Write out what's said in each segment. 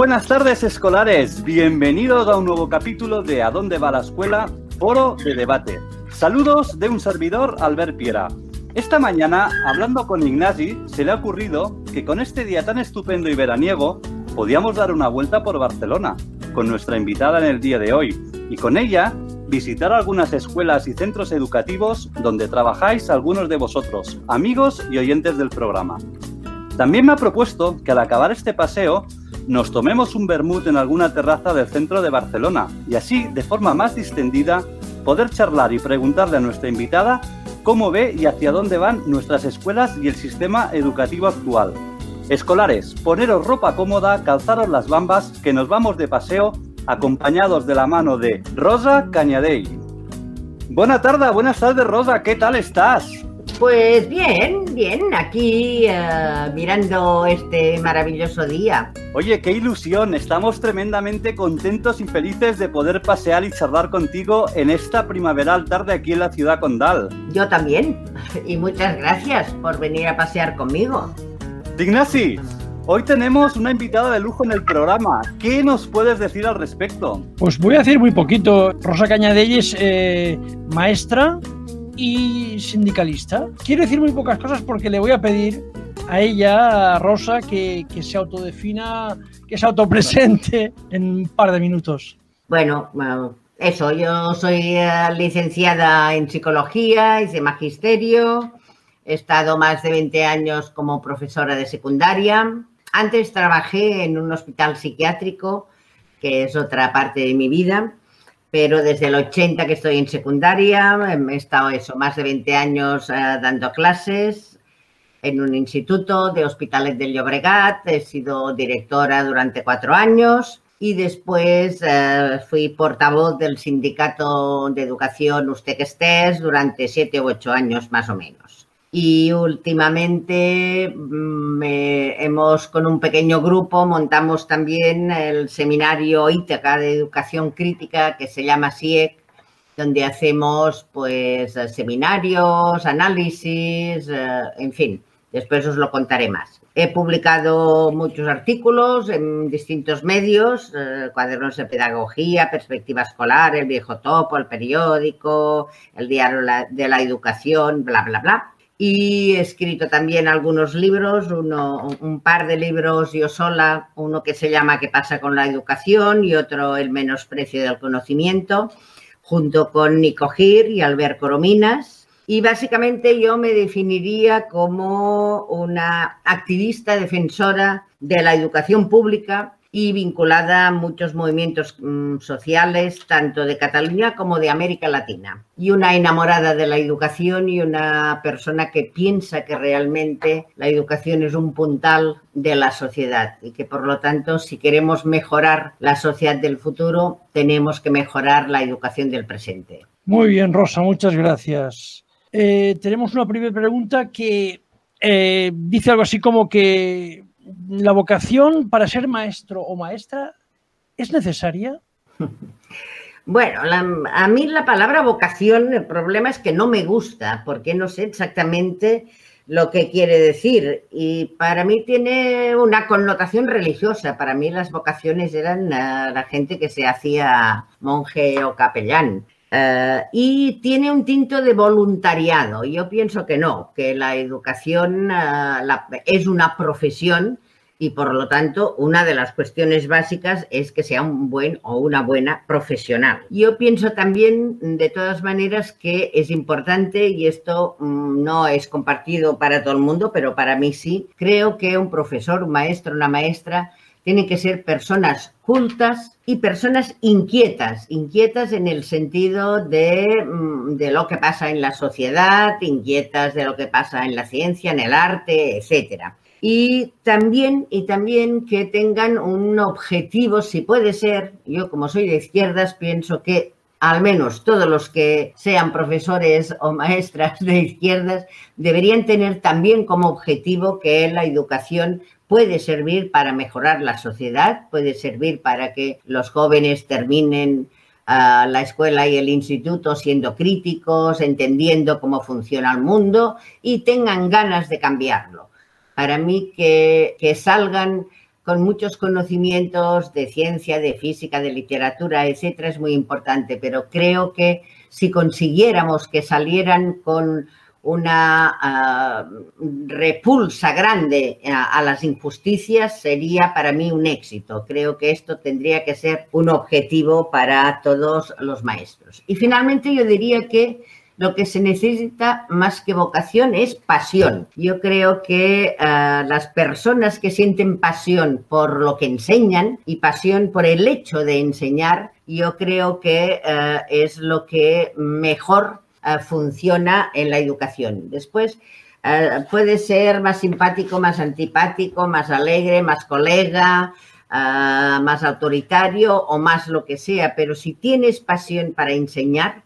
Buenas tardes escolares, bienvenidos a un nuevo capítulo de ¿A dónde va la escuela? Foro de debate. Saludos de un servidor, Albert Piera. Esta mañana, hablando con Ignasi, se le ha ocurrido que con este día tan estupendo y veraniego, podíamos dar una vuelta por Barcelona, con nuestra invitada en el día de hoy, y con ella visitar algunas escuelas y centros educativos donde trabajáis algunos de vosotros, amigos y oyentes del programa. También me ha propuesto que al acabar este paseo nos tomemos un vermut en alguna terraza del centro de Barcelona y así, de forma más distendida, poder charlar y preguntarle a nuestra invitada cómo ve y hacia dónde van nuestras escuelas y el sistema educativo actual. Escolares, poneros ropa cómoda, calzaros las bambas, que nos vamos de paseo acompañados de la mano de Rosa Cañadell. Buena tarde, buenas tardes Rosa, ¿qué tal estás? Pues bien, bien, aquí uh, mirando este maravilloso día. Oye, qué ilusión, estamos tremendamente contentos y felices de poder pasear y charlar contigo en esta primaveral tarde aquí en la ciudad condal. Yo también, y muchas gracias por venir a pasear conmigo. Ignasi, hoy tenemos una invitada de lujo en el programa. ¿Qué nos puedes decir al respecto? Pues voy a decir muy poquito. Rosa Cañadell es eh, maestra y sindicalista. Quiero decir muy pocas cosas porque le voy a pedir a ella, a Rosa, que, que se autodefina, que se autopresente en un par de minutos. Bueno, eso, yo soy eh, licenciada en psicología, hice magisterio, he estado más de 20 años como profesora de secundaria. Antes trabajé en un hospital psiquiátrico, que es otra parte de mi vida pero desde el 80 que estoy en secundaria, he estado eso, más de 20 años eh, dando clases en un instituto de hospitales del Llobregat, he sido directora durante cuatro años y después eh, fui portavoz del sindicato de educación Usted que estés durante siete u ocho años más o menos y últimamente mm, hemos con un pequeño grupo montamos también el seminario Ítaca de educación crítica que se llama SIEC donde hacemos pues seminarios, análisis, eh, en fin, después os lo contaré más. He publicado muchos artículos en distintos medios, eh, cuadernos de pedagogía, perspectiva escolar, el viejo topo, el periódico, el diario de la educación, bla, bla, bla y he escrito también algunos libros, uno, un par de libros yo sola, uno que se llama ¿Qué pasa con la educación? y otro El menosprecio del conocimiento, junto con Nico Gir y Albert Corominas. Y básicamente yo me definiría como una activista defensora de la educación pública y vinculada a muchos movimientos mm, sociales, tanto de Cataluña como de América Latina. Y una enamorada de la educación y una persona que piensa que realmente la educación es un puntal de la sociedad y que por lo tanto si queremos mejorar la sociedad del futuro tenemos que mejorar la educación del presente. Muy bien, Rosa, muchas gracias. Eh, tenemos una primera pregunta que eh, dice algo así como que la vocación para ser maestro o maestra es necesaria? Bueno, a mí la palabra vocación, el problema es que no me gusta, porque no sé exactamente lo que quiere decir. Y para mí tiene una connotación religiosa. Para mí las vocaciones eran la gente que se hacía monje o capellán. Eh, y tiene un tinto de voluntariado. Yo pienso que no, que la educación eh, es una profesión y por lo tanto una de las cuestiones básicas es que sea un buen o una buena profesional. Yo pienso también de todas maneras que es importante y esto mm, no es compartido para todo el mundo, pero para mí sí, creo que un profesor, un maestro, una maestra tienen que ser personas cultas y personas inquietas, inquietas en el sentido de, mm, de, lo que pasa en la sociedad, inquietas de lo que pasa en la ciencia, en el arte, etcétera. Y también, y también que tengan un objetivo, si puede ser, yo como soy de izquierdas, pienso que al menos todos los que sean profesores o maestras de izquierdas deberían tener también como objetivo que la educación puede servir para mejorar la sociedad, puede servir para que los jóvenes terminen ah, la escuela y el instituto siendo críticos, entendiendo cómo funciona el mundo y tengan ganas de cambiarlo. Para mí que, salgan con muchos conocimientos de ciencia, de física, de literatura, etcétera, es muy importante, pero creo que si consiguiéramos que salieran con una uh, repulsa grande a, las injusticias sería para mí un éxito. Creo que esto tendría que ser un objetivo para todos los maestros. Y finalmente yo diría que lo que se necesita más que vocación es pasión. Yo creo que uh, las personas que sienten pasión por lo que enseñan y pasión por el hecho de enseñar, yo creo que uh, es lo que mejor funciona en la educación. Después, puede ser más simpático, más antipático, más alegre, más colega, más autoritario o más lo que sea, pero si tienes pasión para enseñar,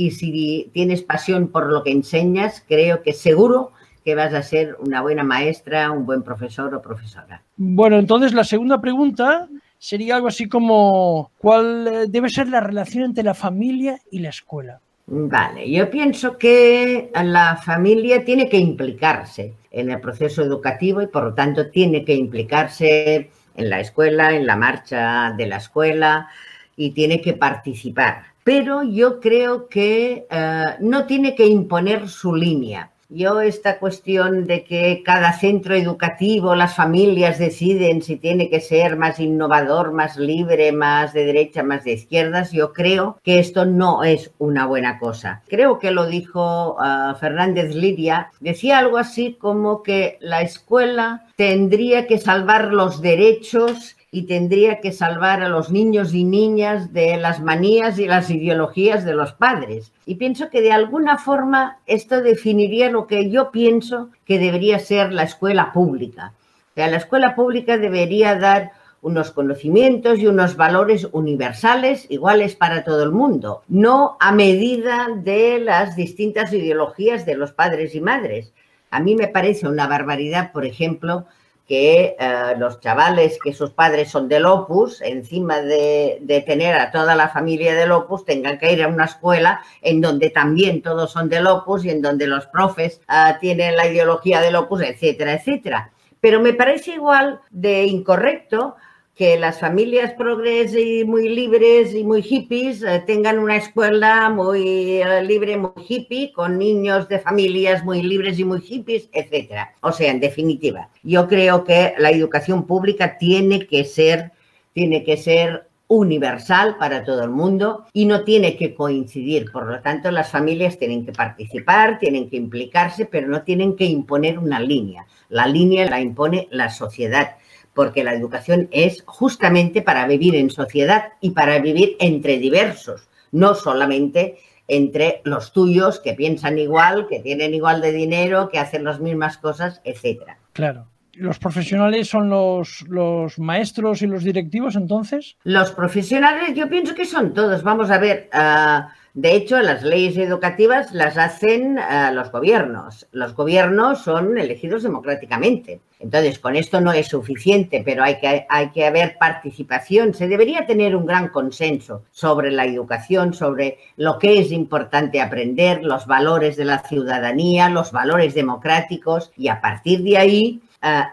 y si tienes pasión por lo que enseñas, creo que seguro que vas a ser una buena maestra, un buen profesor o profesora. Bueno, entonces la segunda pregunta sería algo así como, ¿cuál eh, debe ser la relación entre la familia y la escuela? Vale, yo pienso que la familia tiene que implicarse en el proceso educativo y por lo tanto tiene que implicarse en la escuela, en la marcha de la escuela y tiene que participar pero yo creo que uh, no tiene que imponer su línea. Yo esta cuestión de que cada centro educativo, las familias deciden si tiene que ser más innovador, más libre, más de derecha, más de izquierdas, yo creo que esto no es una buena cosa. Creo que lo dijo uh, Fernández Lidia, decía algo así como que la escuela tendría que salvar los derechos y tendría que salvar a los niños y niñas de las manías y las ideologías de los padres. Y pienso que de alguna forma esto definiría lo que yo pienso que debería ser la escuela pública. O sea, la escuela pública debería dar unos conocimientos y unos valores universales iguales para todo el mundo, no a medida de las distintas ideologías de los padres y madres. A mí me parece una barbaridad, por ejemplo, que uh, los chavales que sus padres son del Opus, encima de, de, tener a toda la familia del Opus, tengan que ir a una escuela en donde también todos son del Opus y en donde los profes uh, tienen la ideología del Opus, etcétera, etcétera. Pero me parece igual de incorrecto que las familias progres y muy libres y muy hippies eh, tengan una escuela muy eh, libre, muy hippie, con niños de familias muy libres y muy hippies, etcétera. O sea, en definitiva, yo creo que la educación pública tiene que ser, tiene que ser universal para todo el mundo y no tiene que coincidir. Por lo tanto, las familias tienen que participar, tienen que implicarse, pero no tienen que imponer una línea. La línea la impone la sociedad porque la educación es justamente para vivir en sociedad y para vivir entre diversos, no solamente entre los tuyos que piensan igual, que tienen igual de dinero, que hacen las mismas cosas, etcétera. Claro. ¿Los profesionales son los, los, maestros y los directivos entonces? Los profesionales yo pienso que son todos. Vamos a ver, uh, de hecho las leyes educativas las hacen uh, los gobiernos. Los gobiernos son elegidos democráticamente. Entonces, con esto no es suficiente, pero hay que, hay que haber participación. Se debería tener un gran consenso sobre la educación, sobre lo que es importante aprender, los valores de la ciudadanía, los valores democráticos y a partir de ahí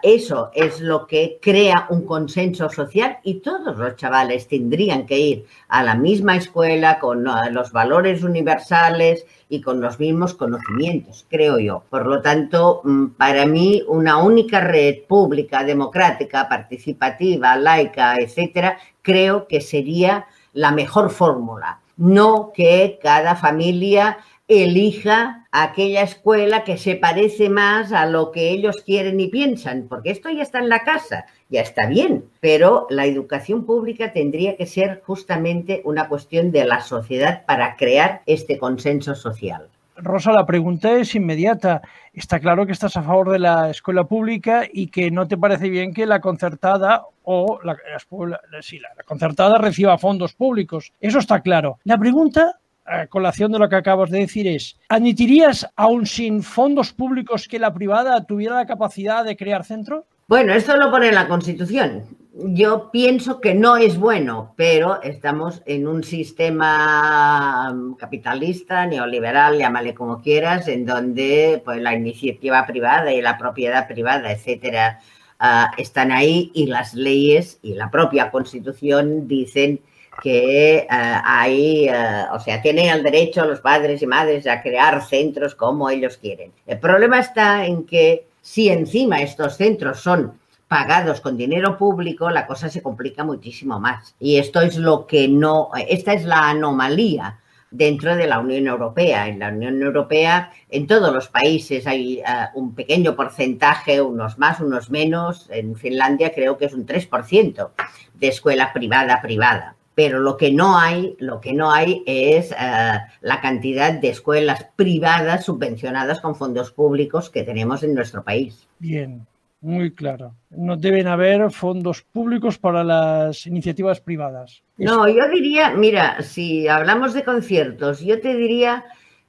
eso es lo que crea un consenso social y todos los chavales tendrían que ir a la misma escuela con uh, los valores universales y con los mismos conocimientos, creo yo. Por lo tanto, mm, para mí, una única red pública, democrática, participativa, laica, etcétera, creo que sería la mejor fórmula. No que cada familia elija aquella escuela que se parece más a lo que ellos quieren y piensan, porque esto ya está en la casa, ya está bien, pero la educación pública tendría que ser justamente una cuestión de la sociedad para crear este consenso social. Rosa, la pregunta es inmediata. Está claro que estás a favor de la escuela pública y que no te parece bien que la concertada o la, la, concertada reciba fondos públicos. Eso está claro. La pregunta colación de lo que acabas de decir es, ¿admitirías, aún sin fondos públicos, que la privada tuviera la capacidad de crear centro? Bueno, esto lo pone la Constitución. Yo pienso que no es bueno, pero estamos en un sistema capitalista, neoliberal, llámale como quieras, en donde pues, la iniciativa privada y la propiedad privada, etcétera, ah, están ahí y las leyes y la propia constitución dicen que hay, ah, o sea, tienen el derecho los padres y madres a crear centros como ellos quieren. El problema está en que si encima estos centros son pagados con dinero público, la cosa se complica muchísimo más. Y esto es lo que no, esta es la anomalía dentro de la Unión Europea. En la Unión Europea, en todos los países hay uh, un pequeño porcentaje, unos más, unos menos. En Finlandia creo que es un 3% de escuela privada privada. Pero lo que no hay, lo que no hay es uh, la cantidad de escuelas privadas subvencionadas con fondos públicos que tenemos en nuestro país. Bien, muy claro. No deben haber fondos públicos para las iniciativas privadas. No, yo diría, mira, si hablamos de conciertos, yo te diría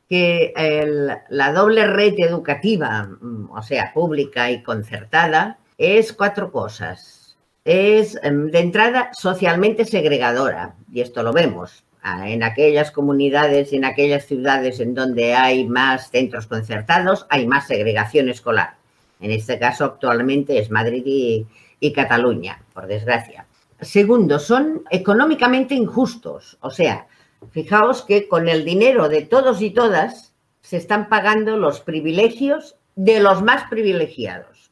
que el, la doble red educativa, mm, o sea, pública y concertada, es cuatro cosas. Es, em, de entrada, socialmente segregadora, y esto lo vemos en aquellas comunidades y en aquellas ciudades en donde hay más centros concertados, hay más segregación escolar en este caso, actualmente es Madrid y Cataluña, por desgracia. Segundo, son económicamente injustos. O sea, fijaos que con el dinero de todos y todas se están pagando los privilegios de los más privilegiados.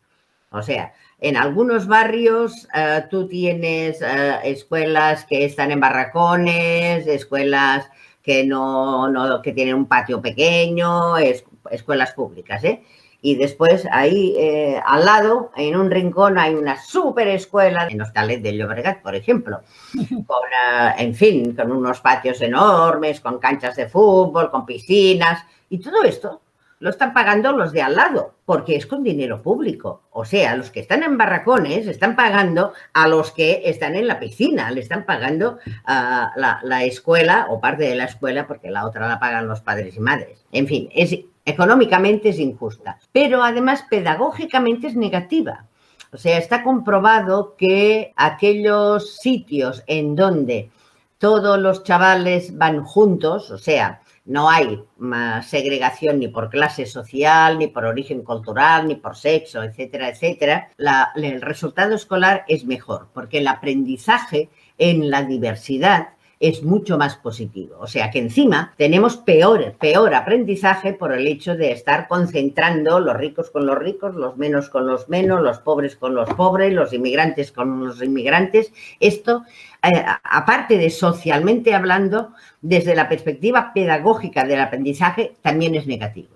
O sea, en algunos barrios uh, tú tienes uh, escuelas que están en barracones, escuelas que no, no que tienen un patio pequeño, es, escuelas públicas, ¿eh? Y después ahí eh, al lado, en un rincón, hay una super escuela en Hostalet de Llobregat, por ejemplo, con, uh, en fin, con unos patios enormes, con canchas de fútbol, con piscinas, y todo esto lo están pagando los de al lado, porque es con dinero público. O sea, los que están en barracones están pagando a los que están en la piscina, le están pagando uh, la, la, escuela o parte de la escuela, porque la otra la pagan los padres y madres. En fin, es Económicamente es injusta, pero además pedagógicamente es negativa. O sea, está comprobado que aquellos sitios en donde todos los chavales van juntos, o sea, no hay segregación ni por clase social, ni por origen cultural, ni por sexo, etcétera, etcétera, la, el resultado escolar es mejor, porque el aprendizaje en la diversidad es mucho más positivo. O sea que encima tenemos peor, peor aprendizaje por el hecho de estar concentrando los ricos con los ricos, los menos con los menos, los pobres con los pobres, los inmigrantes con los inmigrantes. Esto, eh, aparte de socialmente hablando, desde la perspectiva pedagógica del aprendizaje, también es negativo.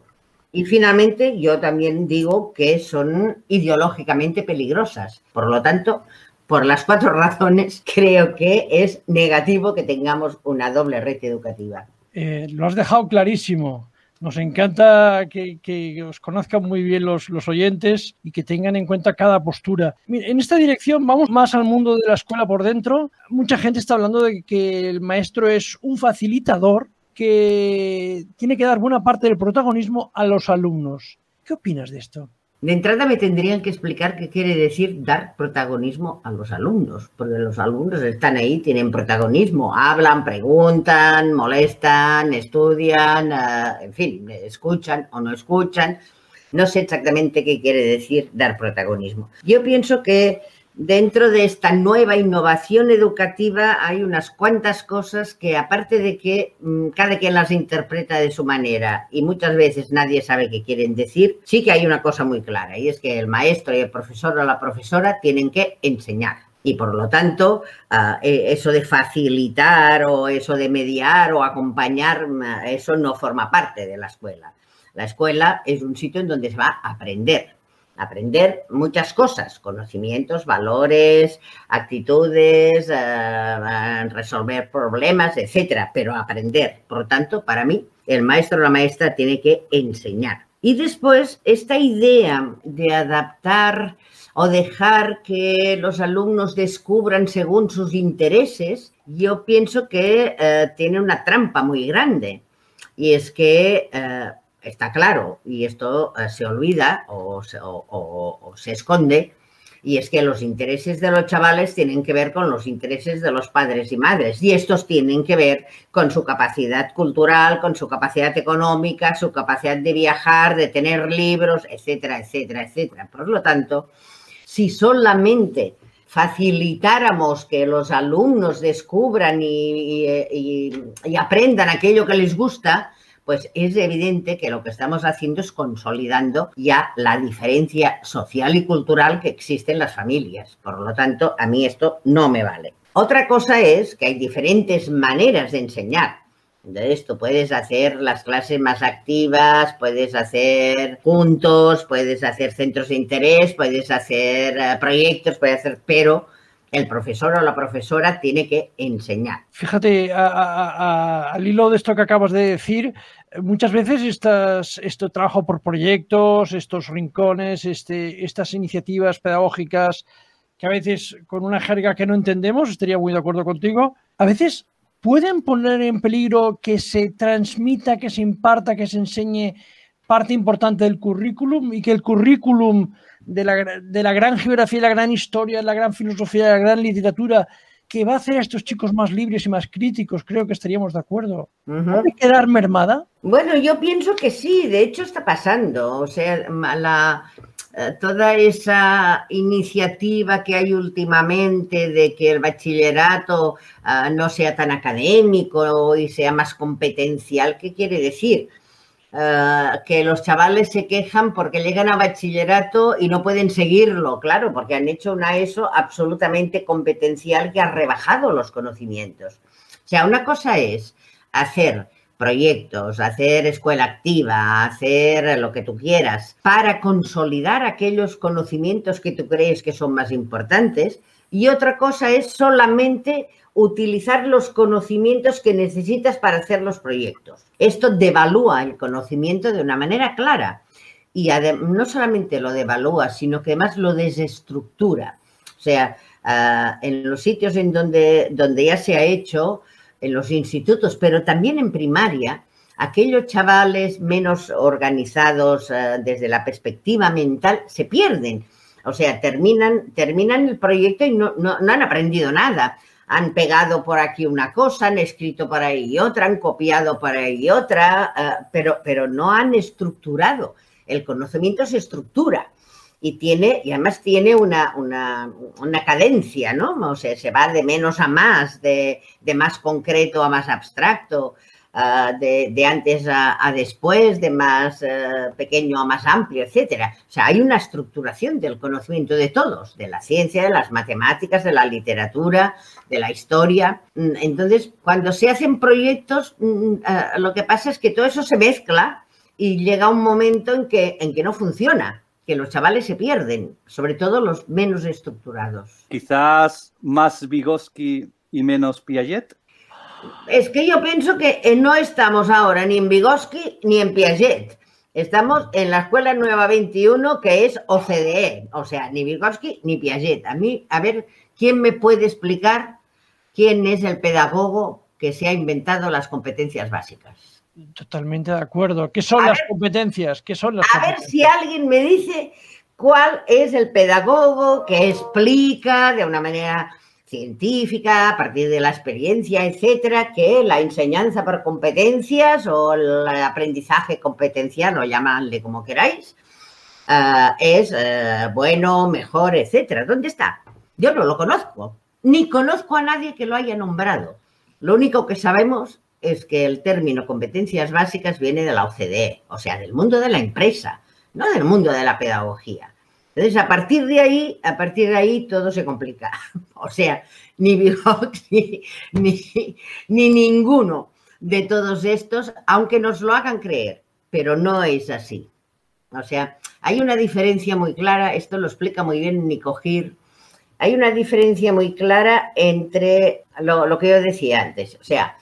Y finalmente, yo también digo que son ideológicamente peligrosas. Por lo tanto, por las cuatro razones, creo que es negativo que tengamos una doble red educativa. Eh, lo has dejado clarísimo. Nos encanta que, os conozcan muy bien los, oyentes y que tengan en cuenta cada postura. En esta dirección vamos más al mundo de la escuela por dentro. Mucha gente está hablando de que el maestro es un facilitador que tiene que dar buena parte del protagonismo a los alumnos. ¿Qué opinas de esto? De entrada me tendrían que explicar qué quiere decir dar protagonismo a los alumnos, porque los alumnos están ahí, tienen protagonismo, hablan, preguntan, molestan, estudian, uh, en fin, escuchan o no escuchan. No sé exactamente qué quiere decir dar protagonismo. Yo pienso que dentro de esta nueva innovación educativa hay unas cuantas cosas que aparte de que mmm, cada quien las interpreta de su manera y muchas veces nadie sabe qué quieren decir, sí que hay una cosa muy clara y es que el maestro y el profesor o la profesora tienen que enseñar. Y por lo tanto, uh, eso de facilitar o eso de mediar o acompañar, eso no forma parte de la escuela. La escuela es un sitio en donde se va a aprender, aprender muchas cosas, conocimientos, valores, actitudes, uh, resolver problemas, etcétera, pero aprender. Por lo tanto, para mí, el maestro o la maestra tiene que enseñar. Y después, esta idea de adaptar o dejar que los alumnos descubran según sus intereses, yo pienso que uh, tiene una trampa muy grande. Y es que está claro, y esto uh, se olvida o se, esconde, y es que los intereses de los chavales tienen que ver con los intereses de los padres y madres, y estos tienen que ver con su capacidad cultural, con su capacidad económica, su capacidad de viajar, de tener libros, etcétera, etcétera, etcétera. Por lo tanto, si solamente facilitáramos que los alumnos descubran y, aprendan aquello que les gusta, pues es evidente que lo que estamos haciendo es consolidando ya la diferencia social y cultural que existe en las familias. Por lo tanto, a mí esto no me vale. Otra cosa es que hay diferentes maneras de enseñar. De esto puedes hacer las clases más activas, puedes hacer puntos, puedes hacer centros de interés, puedes hacer eh, proyectos, puedes hacer, pero el profesor o la profesora tiene que enseñar. Fíjate, al hilo de esto que acabas de decir, muchas veces estas, este trabajo por proyectos, estos rincones, este, estas iniciativas pedagógicas que a veces con una jerga que no entendemos, estaría muy de acuerdo contigo, a veces pueden poner en peligro que se transmita, que se imparta, que se enseñe parte importante del currículum y que el currículum de la, de la gran geografía, la gran historia, la gran filosofía, la gran literatura que va a hacer a estos chicos más libres y más críticos, creo que estaríamos de acuerdo. ¿Puede quedar mermada? Bueno, yo pienso que sí, de hecho está pasando. O sea, la, eh, toda esa iniciativa que hay últimamente de que el bachillerato eh, no sea tan académico y sea más competencial, ¿qué quiere decir? Eh, que los chavales se quejan porque llegan a bachillerato y no pueden seguirlo, claro, porque han hecho una ESO absolutamente competencial que ha rebajado los conocimientos. O sea, una cosa es hacer proyectos, hacer escuela activa, hacer lo que tú quieras, para consolidar aquellos conocimientos que tú crees que son más importantes. Y otra cosa es solamente utilizar los conocimientos que necesitas para hacer los proyectos. Esto devalúa el conocimiento de una manera clara. Y no solamente lo devalúa, sino que además lo desestructura. O sea, ah, en los sitios en donde, donde ya se ha hecho, en los institutos, pero también en primaria, aquellos chavales menos organizados eh, desde la perspectiva mental se pierden. O sea, terminan, terminan el proyecto y no, han aprendido nada. Han pegado por aquí una cosa, han escrito por ahí otra, han copiado por ahí otra, eh, pero, pero no han estructurado. El conocimiento se estructura y tiene, y además tiene una, una, cadencia, ¿no? O sea, se va de menos a más, de, más concreto a más abstracto, ah, de, antes a, después, de más eh, pequeño a más amplio, etcétera. O sea, hay una estructuración del conocimiento de todos, de la ciencia, de las matemáticas, de la literatura, de la historia. Mm, entonces, cuando se hacen proyectos, mm, ah, lo que pasa es que todo eso se mezcla y llega un momento en que, en que no funciona que los chavales se pierden, sobre todo los menos estructurados. Quizás más Vygotsky y menos Piaget. Es que yo pienso que eh, no estamos ahora ni en Vygotsky ni en Piaget. Estamos en la Escuela Nueva 21, que es OCDE, o sea, ni Vygotsky ni Piaget. A mí, a ver, ¿quién me puede explicar quién es el pedagogo que se ha inventado las competencias básicas? Totalmente de acuerdo. ¿Qué son las competencias? ¿Qué son las a ver si alguien me dice cuál es el pedagogo que explica de una manera científica, a partir de la experiencia, etcétera, que la enseñanza por competencias o el aprendizaje competencial, o llamadle como queráis, eh, es eh, bueno, mejor, etcétera. ¿Dónde está? Yo no lo conozco, ni conozco a nadie que lo haya nombrado. Lo único que sabemos es que el término competencias básicas viene de la OCDE, o sea, del mundo de la empresa, no del mundo de la pedagogía. Entonces, a partir de ahí, a partir de ahí todo se complica. O sea, ni Vygotsky ni, ni ninguno de todos estos, aunque nos lo hagan creer, pero no es así. O sea, hay una diferencia muy clara, esto lo explica muy bien Nico Gir, hay una diferencia muy clara entre lo, lo que yo decía antes. O sea,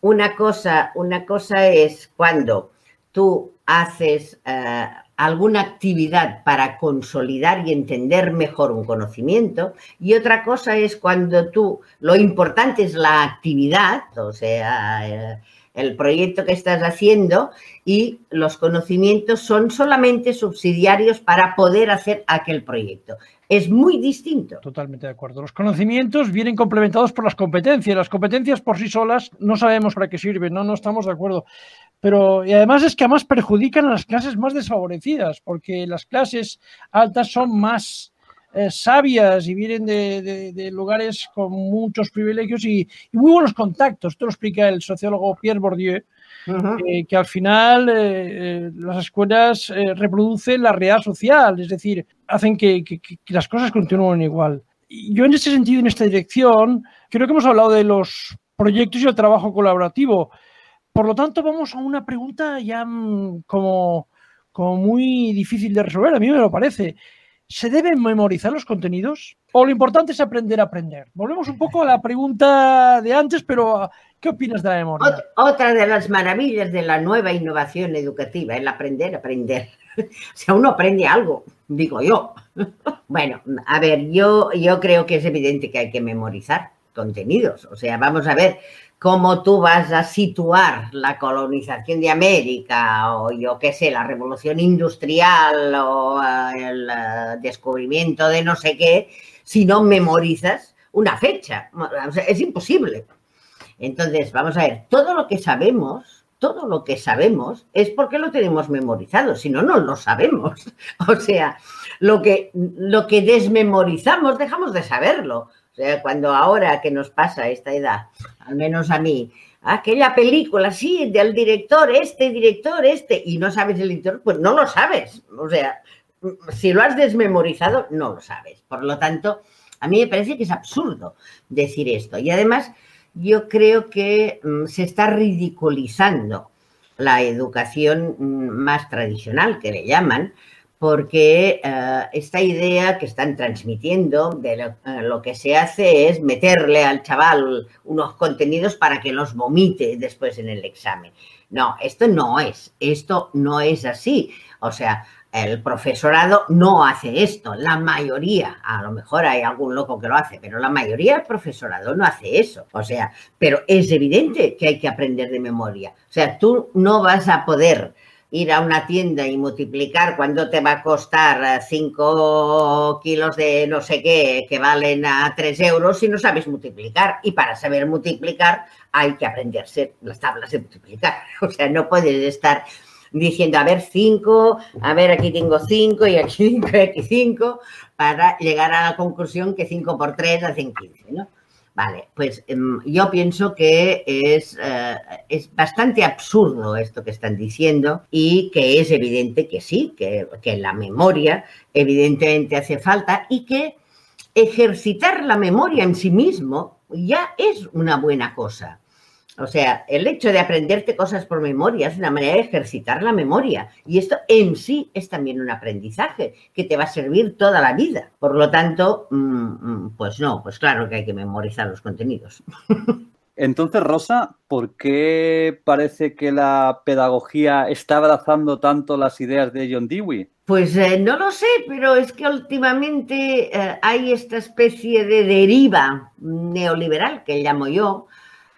una cosa, una cosa es cuando tú haces eh, alguna actividad para consolidar y entender mejor un conocimiento y otra cosa es cuando tú, lo importante es la actividad, o sea, eh, el proyecto que estás haciendo y los conocimientos son solamente subsidiarios para poder hacer aquel proyecto es muy distinto. Totalmente de acuerdo. Los conocimientos vienen complementados por las competencias. Las competencias por sí solas no sabemos para qué sirven, no, no estamos de acuerdo. Pero y además es que además perjudican a las clases más desfavorecidas, porque las clases altas son más eh, sabias y vienen de, lugares con muchos privilegios y, muy buenos contactos. Esto lo explica el sociólogo Pierre Bourdieu, que al final las escuelas reproducen la realidad social, es decir, hacen que, que las cosas continúen igual. Yo en ese sentido, en esta dirección, creo que hemos hablado de los proyectos y el trabajo colaborativo. Por lo tanto, vamos a una pregunta ya mm, como, muy difícil de resolver, a mí me lo parece. ¿Se deben memorizar los contenidos? ¿O lo importante es aprender a aprender? Volvemos un poco a la pregunta de antes, pero ¿qué opinas de la memoria? Otra de las maravillas de la nueva innovación educativa, el aprender a aprender. O sea, uno aprende algo, digo yo. Bueno, a ver, yo creo que es evidente que hay que memorizar contenidos. O sea, vamos a ver cómo tú vas a situar la colonización de América o yo qué sé, la revolución industrial o eh, el eh, descubrimiento de no sé qué, si no memorizas una fecha. es imposible. Entonces, vamos a ver, todo lo que sabemos, todo lo que sabemos es porque lo tenemos memorizado, si no, no lo sabemos. O sea, lo que, lo que desmemorizamos, dejamos de saberlo sea, cuando ahora que nos pasa esta edad, al menos a mí, aquella película, sí, del director, este director, este, y no sabes el director, pues no lo sabes. O sea, si lo has desmemorizado, no lo sabes. Por lo tanto, a mí me parece que es absurdo decir esto. Y además, yo creo que mm, se está ridiculizando la educación mm, más tradicional, que le llaman, porque eh, esta idea que están transmitiendo de eh, lo, que se hace es meterle al chaval unos contenidos para que los vomite después en el examen. No, esto no es, esto no es así. O sea, el profesorado no hace esto, la mayoría, a lo mejor hay algún loco que lo hace, pero la mayoría del profesorado no hace eso. O sea, pero es evidente que hay que aprender de memoria. O sea, tú no vas a poder ir a una tienda y multiplicar cuánto te va a costar 5 kilos de no sé qué que valen a 3 euros si no sabes multiplicar. Y para saber multiplicar hay que aprenderse las tablas de multiplicar. O sea, no puedes estar diciendo, a ver, 5, a ver, aquí tengo 5 y aquí 5 y aquí 5, para llegar a la conclusión que 5 por 3 hacen 15, ¿no? Vale, pues em, yo pienso que es, eh, es, bastante absurdo esto que están diciendo y que es evidente que sí, que, que la memoria evidentemente hace falta y que ejercitar la memoria en sí mismo ya es una buena cosa. O sea, el hecho de aprenderte cosas por memoria es una manera de ejercitar la memoria. Y esto en sí es también un aprendizaje que te va a servir toda la vida. Por lo tanto, mm, mm, pues no, pues claro que hay que memorizar los contenidos. Entonces, Rosa, ¿por qué parece que la pedagogía está abrazando tanto las ideas de John Dewey? Pues eh, no lo sé, pero es que últimamente eh, hay esta especie de deriva neoliberal que llamo yo,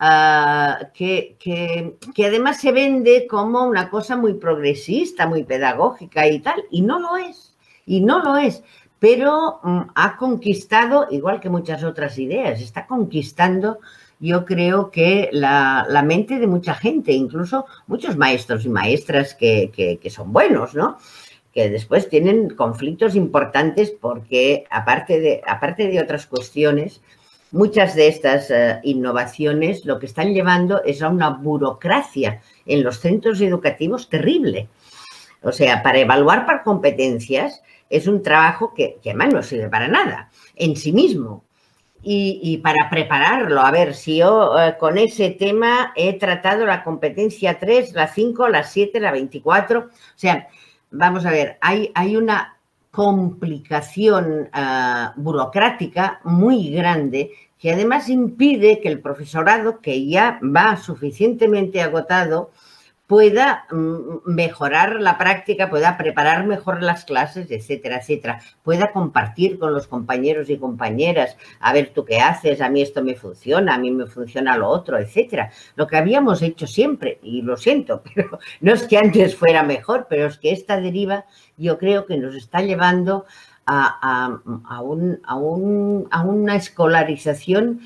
Ah, que, que, además se vende como una cosa muy progresista, muy pedagógica y tal, y no lo es, y no lo es, pero mm, ha conquistado, igual que muchas otras ideas, está conquistando, yo creo que la, la mente de mucha gente, incluso muchos maestros y maestras que, que son buenos, ¿no? que después tienen conflictos importantes porque aparte de, aparte de otras cuestiones, Muchas de estas eh, innovaciones lo que están llevando es a una burocracia en los centros educativos terrible. O sea, para evaluar por competencias es un trabajo que, además no sirve para nada en sí mismo. Y, para prepararlo, a ver, si yo eh, con ese tema he tratado la competencia 3, la 5, la 7, la 24, o sea, vamos a ver, hay, hay una complicación ah, burocrática muy grande que además impide que el profesorado, que ya va suficientemente agotado, pueda mm, mejorar la práctica, pueda preparar mejor las clases, etcétera, etcétera. Pueda compartir con los compañeros y compañeras, a ver tú qué haces, a mí esto me funciona, a mí me funciona lo otro, etcétera. Lo que habíamos hecho siempre, y lo siento, pero no es que antes fuera mejor, pero es que esta deriva yo creo que nos está llevando a, a, un, a una escolarización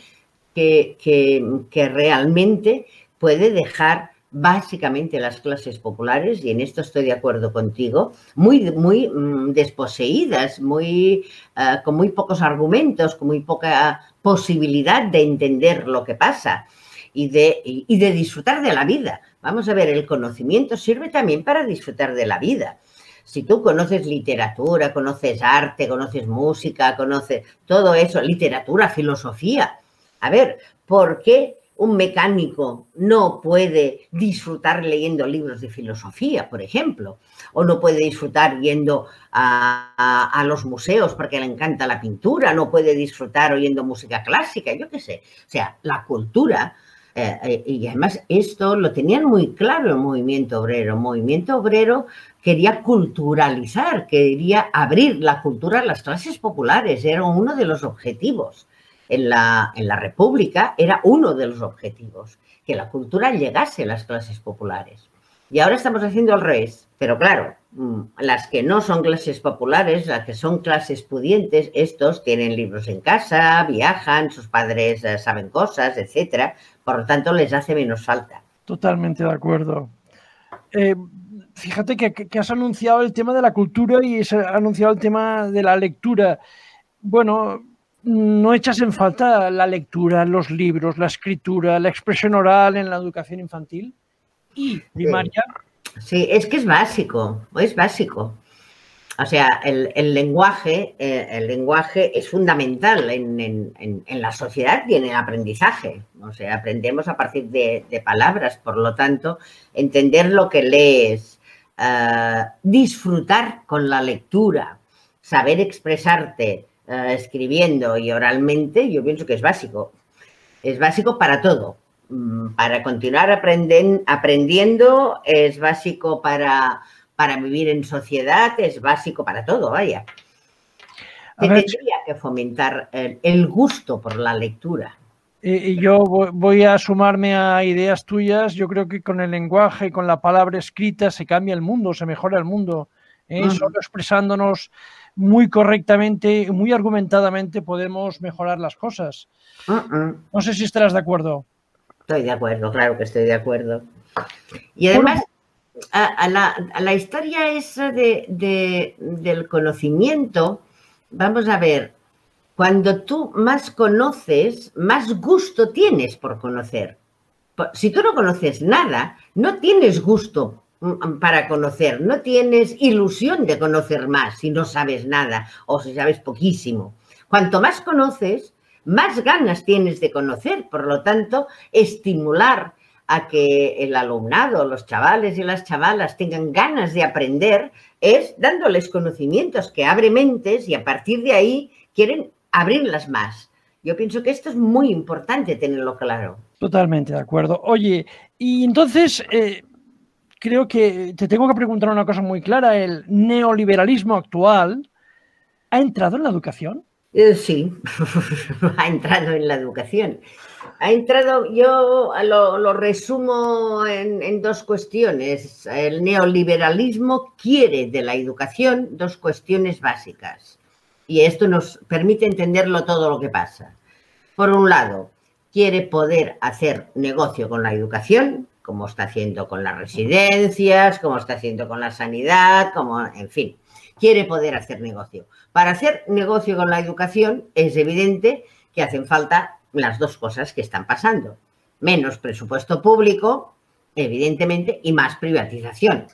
que realmente puede dejar básicamente las clases populares, y en esto estoy de acuerdo contigo, muy, muy mm, desposeídas, muy, eh, con muy pocos argumentos, con muy poca posibilidad de entender lo que pasa y de, y de disfrutar de la vida. Vamos a ver, el conocimiento sirve también para disfrutar de la vida. Si tú conoces literatura, conoces arte, conoces música, conoces todo eso, literatura, filosofía, a ver, ¿por qué un mecánico no puede disfrutar leyendo libros de filosofía, por ejemplo? O no puede disfrutar yendo a, los museos porque le encanta la pintura, no puede disfrutar oyendo música clásica, yo qué sé. O sea, la cultura eh, eh, y además esto lo tenían muy claro el movimiento obrero. El movimiento obrero quería culturalizar, quería abrir la cultura a las clases populares, era uno de los objetivos. En la, en la República era uno de los objetivos, que la cultura llegase a las clases populares. Y ahora estamos haciendo al revés. Pero claro, mm, las que no son clases populares, las que son clases pudientes, estos tienen libros en casa, viajan, sus padres eh, saben cosas, etcétera. Por lo tanto, les hace menos falta. Totalmente de acuerdo. Eh, fíjate que, has anunciado el tema de la cultura y has anunciado el tema de la lectura. Bueno, no echas en falta la lectura, los libros, la escritura, la expresión oral en la educación infantil y primaria. Sí, es que es básico, es básico. O sea, el, lenguaje, eh, el lenguaje es fundamental en, la sociedad y en el aprendizaje. O sea, aprendemos a partir de, palabras, por lo tanto, entender lo que lees, eh, disfrutar con la lectura, saber expresarte eh, escribiendo y oralmente, yo pienso que es básico. Es básico para todo. Mm, para continuar aprendiendo, es básico para para vivir en sociedad, es básico para todo, vaya. tendría que fomentar el, gusto por la lectura. Y yo voy a sumarme a ideas tuyas. Yo creo que con el lenguaje, con la palabra escrita, se cambia el mundo, se mejora el mundo. ¿Eh? Solo expresándonos muy correctamente, muy argumentadamente, podemos mejorar las cosas. No sé si estarás de acuerdo. Estoy de acuerdo, claro que estoy de acuerdo. Y además, a, la, historia esa de, del conocimiento, vamos a ver, cuando tú más conoces, más gusto tienes por conocer. Si tú no conoces nada, no tienes gusto para conocer, no tienes ilusión de conocer más si no sabes nada o si sabes poquísimo. Cuanto más conoces, más ganas tienes de conocer. Por lo tanto, estimular a que el alumnado, los chavales y las chavalas tengan ganas de aprender es dándoles conocimientos que abre mentes y a partir de ahí quieren abrirlas más. Yo pienso que esto es muy importante tenerlo claro. Totalmente de acuerdo. Oye, y entonces eh, creo que te tengo que preguntar una cosa muy clara. ¿El neoliberalismo actual ha entrado en la educación? Eh, sí, ha entrado en la educación. Ha entrado, yo lo, resumo en, dos cuestiones. El neoliberalismo quiere de la educación dos cuestiones básicas y esto nos permite entenderlo todo lo que pasa. Por un lado, quiere poder hacer negocio con la educación, como está haciendo con las residencias, como está haciendo con la sanidad, como, en fin, quiere poder hacer negocio. Para hacer negocio con la educación es evidente que hacen falta las dos cosas que están pasando. Menos presupuesto público, evidentemente, y más privatización.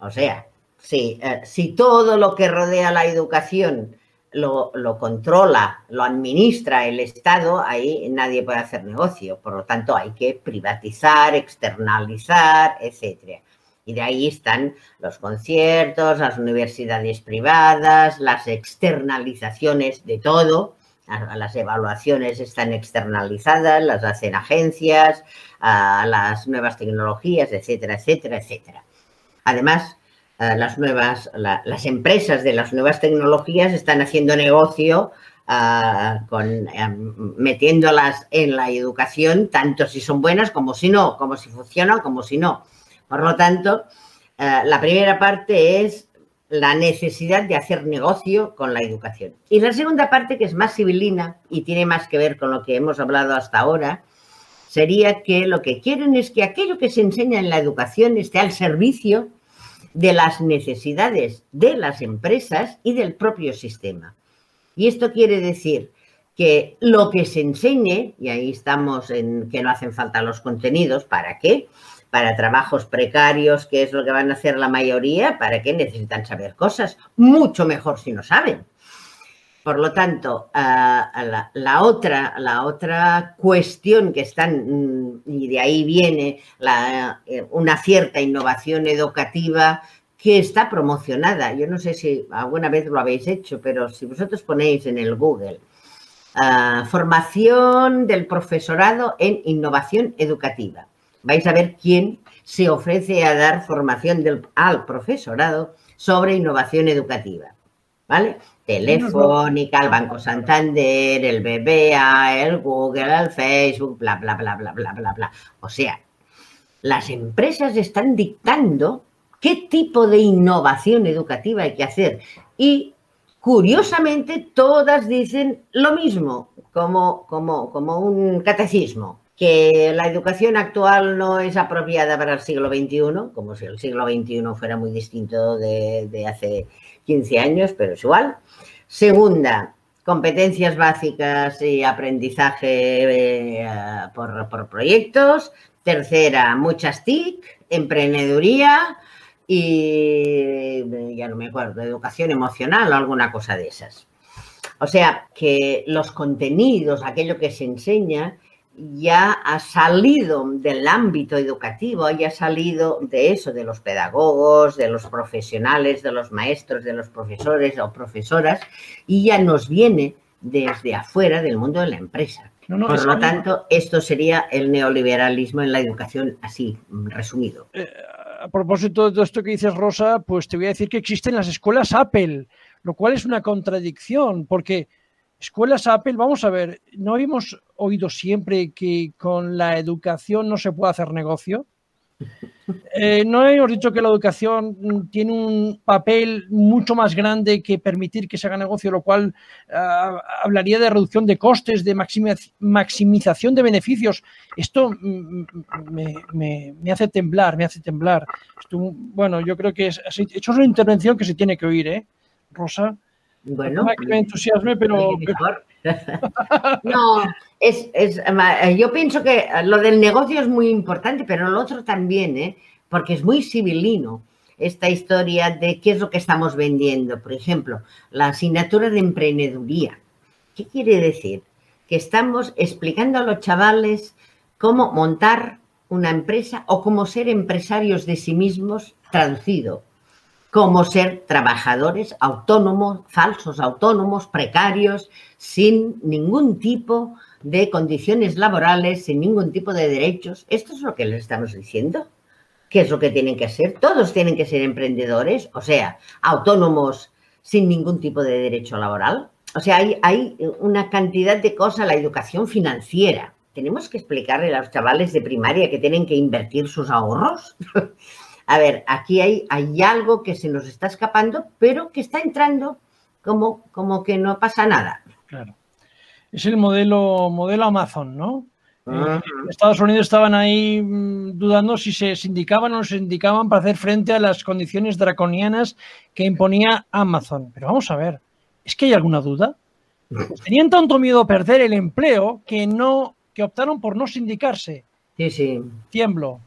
O sea, si, eh, si todo lo que rodea la educación lo, controla, lo administra el Estado, ahí nadie puede hacer negocio. Por lo tanto, hay que privatizar, externalizar, etcétera. Y de ahí están los conciertos, las universidades privadas, las externalizaciones de todo, las evaluaciones están externalizadas, las hacen agencias, las nuevas tecnologías, etcétera, etcétera, etcétera. Además, las nuevas, las empresas de las nuevas tecnologías están haciendo negocio con, em, metiéndolas en la educación, tanto si son buenas como si no, como si funcionan como si no. Por lo tanto, la primera parte es la necesidad de hacer negocio con la educación. Y la segunda parte, que es más civilina y tiene más que ver con lo que hemos hablado hasta ahora, sería que lo que quieren es que aquello que se enseña en la educación esté al servicio de las necesidades de las empresas y del propio sistema. Y esto quiere decir que lo que se enseñe, y ahí estamos en que no hacen falta los contenidos, ¿para qué? Para trabajos precarios, que es lo que van a hacer la mayoría, ¿para qué necesitan saber cosas? Mucho mejor si no saben. Por lo tanto, la, la, otra, la otra cuestión que están, mm, y de ahí viene eh, una cierta innovación educativa que está promocionada. Yo no sé si alguna vez lo habéis hecho, pero si vosotros ponéis en el Google ah, formación del profesorado en innovación educativa, vais a ver quién se ofrece a dar formación al profesorado sobre innovación educativa. ¿Vale? Telefónica, el Banco Santander, el BBA, el Google, el Facebook, bla, bla, bla, bla, bla, bla, bla. O sea, las empresas están dictando qué tipo de innovación educativa hay que hacer. Y curiosamente todas dicen lo mismo, como, como, como un catecismo, que la educación actual no es apropiada para el siglo XXI, como si el siglo XXI fuera muy distinto de, hace 15 años, pero es igual. Segunda, competencias básicas y aprendizaje eh, por, por, proyectos. Tercera, muchas TIC, emprendeduría, y ya no me acuerdo, educación emocional o alguna cosa de esas. O sea, que los contenidos, aquello que se enseña, ya ha salido del ámbito educativo, ya ha salido de eso, de los pedagogos, de los profesionales, de los maestros, de los profesores o profesoras, y ya nos viene desde afuera del mundo de la empresa. Por lo tanto, esto sería el neoliberalismo en la educación, así resumido. Eh, a propósito de todo esto que dices, Rosa, pues te voy a decir que existen las escuelas Apple, lo cual es una contradicción, porque escuelas Apple, vamos a ver, ¿no habíamos oído siempre que con la educación no se puede hacer negocio? Eh, no hemos dicho que la educación tiene un papel mucho más grande que permitir que se haga negocio, lo cual ah, hablaría de reducción de costes, de maximización de beneficios. Esto me, hace temblar, me hace temblar. bueno, yo creo que es, hecho una intervención que se tiene que oír, ¿eh, Rosa? Bueno, que me entusiasme, pero... no, es, yo pienso que lo del negocio es muy importante, pero lo otro también, ¿eh? porque es muy civilino esta historia de qué es lo que estamos vendiendo. Por ejemplo, la asignatura de emprendeduría. ¿Qué quiere decir? Que estamos explicando a los chavales cómo montar una empresa o cómo ser empresarios de sí mismos traducido como ser trabajadores autónomos, falsos autónomos, precarios, sin ningún tipo de condiciones laborales, sin ningún tipo de derechos. ¿Esto es lo que les estamos diciendo? ¿Qué es lo que tienen que ser? Todos tienen que ser emprendedores, o sea, autónomos sin ningún tipo de derecho laboral. O sea, hay, hay una cantidad de cosas, la educación financiera. Tenemos que explicarle a los chavales de primaria que tienen que invertir sus ahorros. a ver, aquí hay, hay algo que se nos está escapando, pero que está entrando como, como que no pasa nada. Claro. Es el modelo, modelo Amazon, ¿no? Eh, Estados Unidos estaban ahí mm, dudando si se sindicaban o no se sindicaban para hacer frente a las condiciones draconianas que imponía Amazon. Pero vamos a ver, ¿es que hay alguna duda? tenían tanto miedo a perder el empleo que no, que optaron por no sindicarse. Sí, sí. Tiemblo.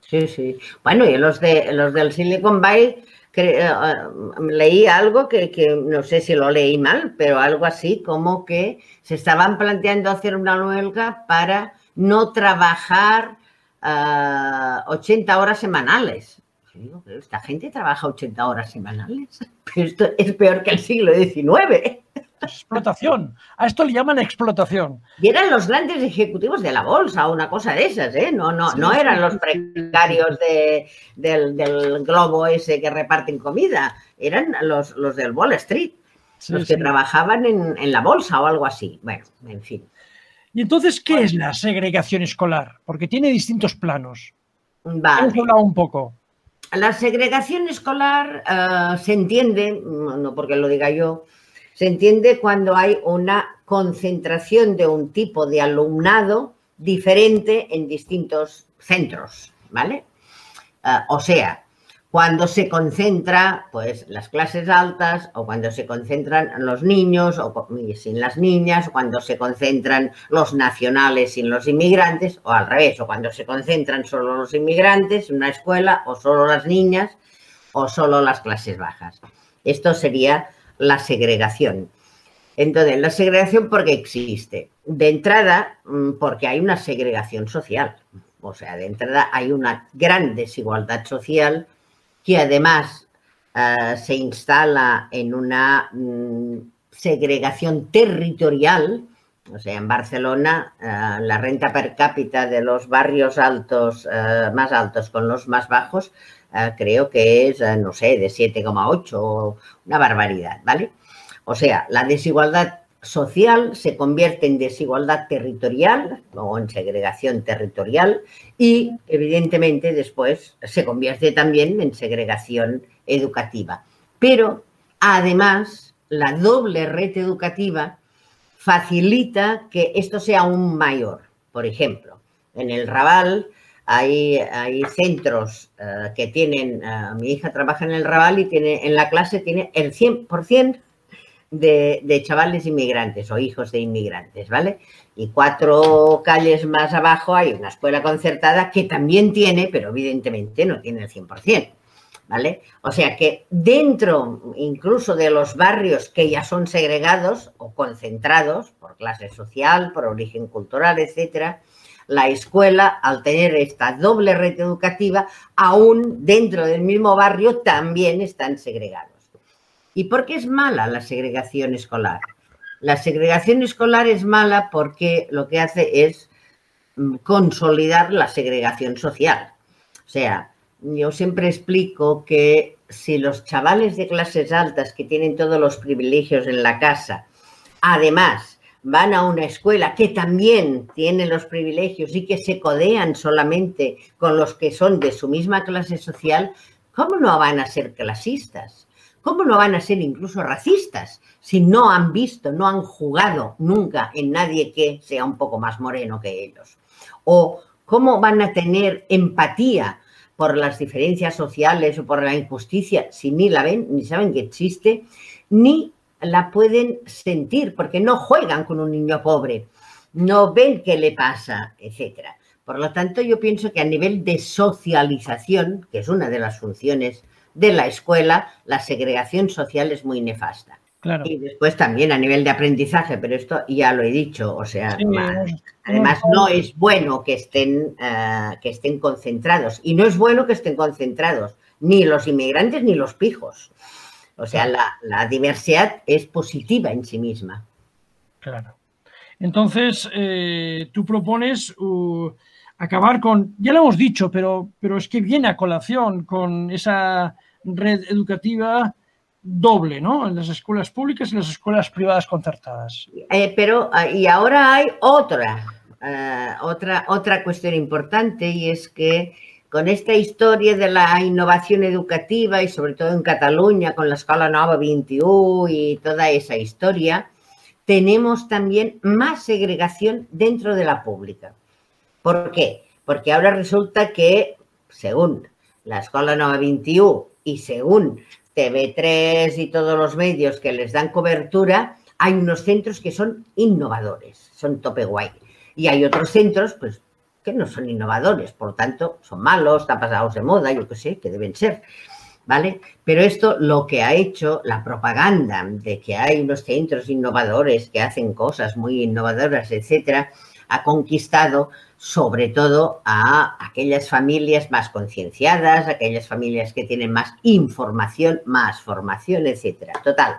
Sí, sí. Bueno, y los de los del Silicon Valley leí algo que, no sé si lo leí mal, pero algo así como que se estaban planteando hacer una huelga para no trabajar 80 ah, horas semanales. esta gente trabaja 80 horas semanales. Pero esto es peor que el siglo XIX. Explotación. A esto le llaman explotación. Y eran los grandes ejecutivos de la bolsa o una cosa de esas, ¿eh? No, no, no eran los precarios del, globo ese que reparten comida. Eran los, los del Wall Street, los que trabajaban en, la bolsa o algo así. Bueno, en fin. ¿Y entonces qué es la segregación escolar? Porque tiene distintos planos. Vale. Hemos hablado un poco. La segregación escolar eh, se entiende, no porque lo diga yo, se entiende cuando hay una concentración de un tipo de alumnado diferente en distintos centros, ¿vale? Ah, o sea, cuando se concentra pues las clases altas o cuando se concentran los niños o sin las niñas o cuando se concentran los nacionales sin los inmigrantes o al revés o cuando se concentran solo los inmigrantes en una escuela o solo las niñas o solo las clases bajas. Esto sería la segregación. Entonces, la segregación porque existe. De entrada, mm, porque hay una segregación social. O sea, de entrada hay una gran desigualdad social que además eh, se instala en una mm, segregación territorial. O sea, en Barcelona eh, la renta per cápita de los barrios altos, eh, más altos con los más bajos, creo que es, no sé, de 7,8, una barbaridad, ¿vale? O sea, la desigualdad social se convierte en desigualdad territorial o en segregación territorial y evidentemente después se convierte también en segregación educativa. Pero además la doble red educativa facilita que esto sea aún mayor. Por ejemplo, en el Raval hay, centros eh, que tienen, eh, mi hija trabaja en el Raval y tiene en la clase tiene el 100% de, chavales inmigrantes o hijos de inmigrantes, ¿vale? Y cuatro calles más abajo hay una escuela concertada que también tiene, pero evidentemente no tiene el 100%, ¿vale? O sea que dentro incluso de los barrios que ya son segregados o concentrados por clase social, por origen cultural, etcétera, la escuela, al tener esta doble red educativa, aún dentro del mismo barrio también están segregados. ¿Y por qué es mala la segregación escolar? La segregación escolar es mala porque lo que hace es mm, consolidar la segregación social. O sea, yo siempre explico que si los chavales de clases altas que tienen todos los privilegios en la casa, además van a una escuela que también tiene los privilegios y que se codean solamente con los que son de su misma clase social, ¿cómo no van a ser clasistas? ¿Cómo no van a ser incluso racistas si no han visto, no han jugado nunca en nadie que sea un poco más moreno que ellos? ¿O cómo van a tener empatía por las diferencias sociales o por la injusticia si ni la ven, ni saben que existe, ni la pueden sentir porque no juegan con un niño pobre, no ven qué le pasa, etcétera. Por lo tanto, yo pienso que a nivel de socialización, que es una de las funciones de la escuela, la segregación social es muy nefasta. Y después también a nivel de aprendizaje, pero esto ya lo he dicho, o sea, además, no es bueno que estén, eh, que estén concentrados y no es bueno que estén concentrados ni los inmigrantes ni los pijos. O sea, la, diversidad es positiva en sí misma. Claro. Entonces, eh, tú propones uh, acabar con, ya lo hemos dicho, pero, pero es que viene a colación con esa red educativa doble, ¿no? En las escuelas públicas y las escuelas privadas concertadas. Eh, pero, ah, y ahora hay otra, eh, otra, otra cuestión importante y es que con esta historia de la innovación educativa y sobre todo en Cataluña con la Escuela Nova 21 y toda esa historia, tenemos también más segregación dentro de la pública. ¿Por qué? Porque ahora resulta que, según la Escuela Nova 21 y según TV3 y todos los medios que les dan cobertura, hay unos centros que son innovadores, son tope guay. Y hay otros centros, pues, no son innovadores, por tanto, son malos, están pasados de moda, yo qué sé, que deben ser. ¿Vale? Pero esto lo que ha hecho la propaganda de que hay unos centros innovadores que hacen cosas muy innovadoras, etcétera, ha conquistado sobre todo a aquellas familias más concienciadas, aquellas familias que tienen más información, más formación, etcétera. Total,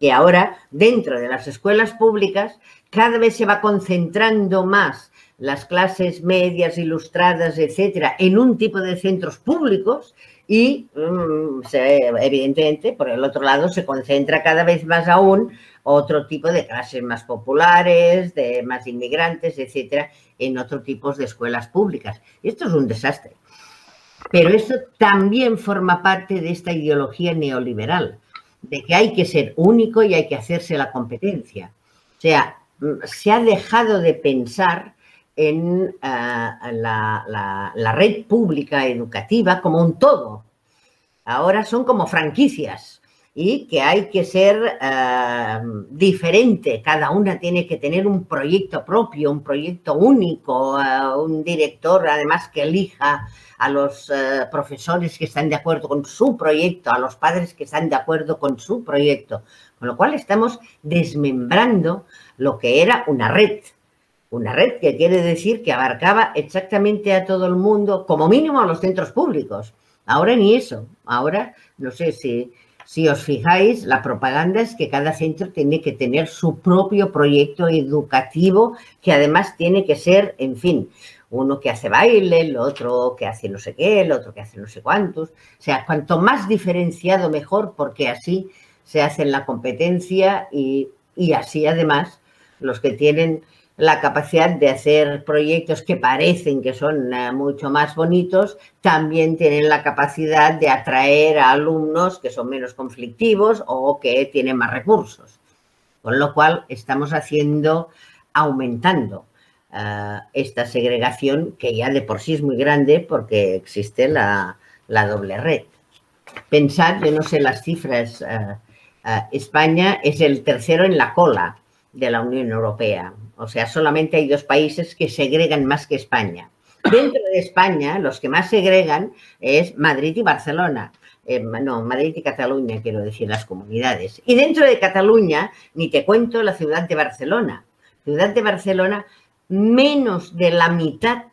que ahora dentro de las escuelas públicas cada vez se va concentrando más las clases medias, ilustradas, etcétera, en un tipo de centros públicos y mm, evidentemente por el otro lado se concentra cada vez más aún otro tipo de clases más populares, de más inmigrantes, etcétera, en otro tipo de escuelas públicas. Esto es un desastre. Pero esto también forma parte de esta ideología neoliberal, de que hay que ser único y hay que hacerse la competencia. O sea, se ha dejado de pensar en la, la red pública educativa como un todo. Ahora son como franquicias y que hay que ser eh, diferente. Cada una tiene que tener un proyecto propio, un proyecto único, eh, un director además que elija a los eh, profesores que están de acuerdo con su proyecto, a los padres que están de acuerdo con su proyecto. Con lo cual estamos desmembrando lo que era una red. Una red que quiere decir que abarcaba exactamente a todo el mundo, como mínimo a los centros públicos. Ahora ni eso. Ahora no sé si si os fijáis, la propaganda es que cada centro tiene que tener su propio proyecto educativo que además tiene que ser, en fin, uno que hace baile, el otro que hace no sé qué, el otro que hace no sé cuántos. O sea, cuanto más diferenciado mejor, porque así se hace la competencia y, y así además los que tienen la capacidad de hacer proyectos que parecen que son eh, mucho más bonitos, también tienen la capacidad de atraer a alumnos que son menos conflictivos o que tienen más recursos. Con lo cual estamos haciendo, aumentando eh, esta segregación que ya de por sí es muy grande porque existe la, doble red. Pensar, yo no sé las cifras, eh, España es el tercero en la cola de la Unión Europea. O sea, solamente hay dos países que segregan más que España. Dentro de España, los que más segregan es Madrid y Barcelona. Eh, no, Madrid y Cataluña, quiero decir, las comunidades. Y dentro de Cataluña, ni te cuento la ciudad de Barcelona. Ciudad de Barcelona, menos de la mitad,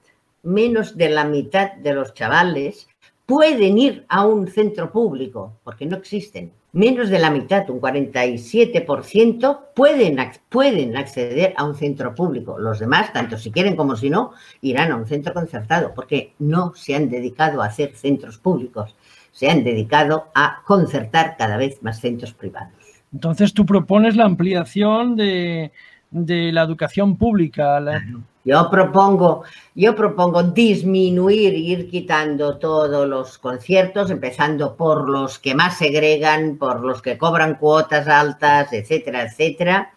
menos de la mitad de los chavales pueden ir a un centro público, porque no existen menos de la mitad, un 47%, pueden, pueden acceder a un centro público. Los demás, tanto si quieren como si no, irán a un centro concertado, porque no se han dedicado a hacer centros públicos, se han dedicado a concertar cada vez más centros privados. Entonces tú propones la ampliación de, la educación pública. Yo propongo, yo propongo disminuir, ir quitando todos los conciertos, empezando por los que más segregan, por los que cobran cuotas altas, etcétera, etcétera.